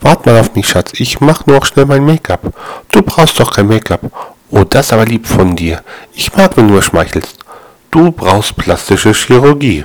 Wart mal auf mich, Schatz. Ich mach nur auch schnell mein Make-up. Du brauchst doch kein Make-up. Oh, das aber lieb von dir. Ich mag, wenn du schmeichelst. Du brauchst plastische Chirurgie.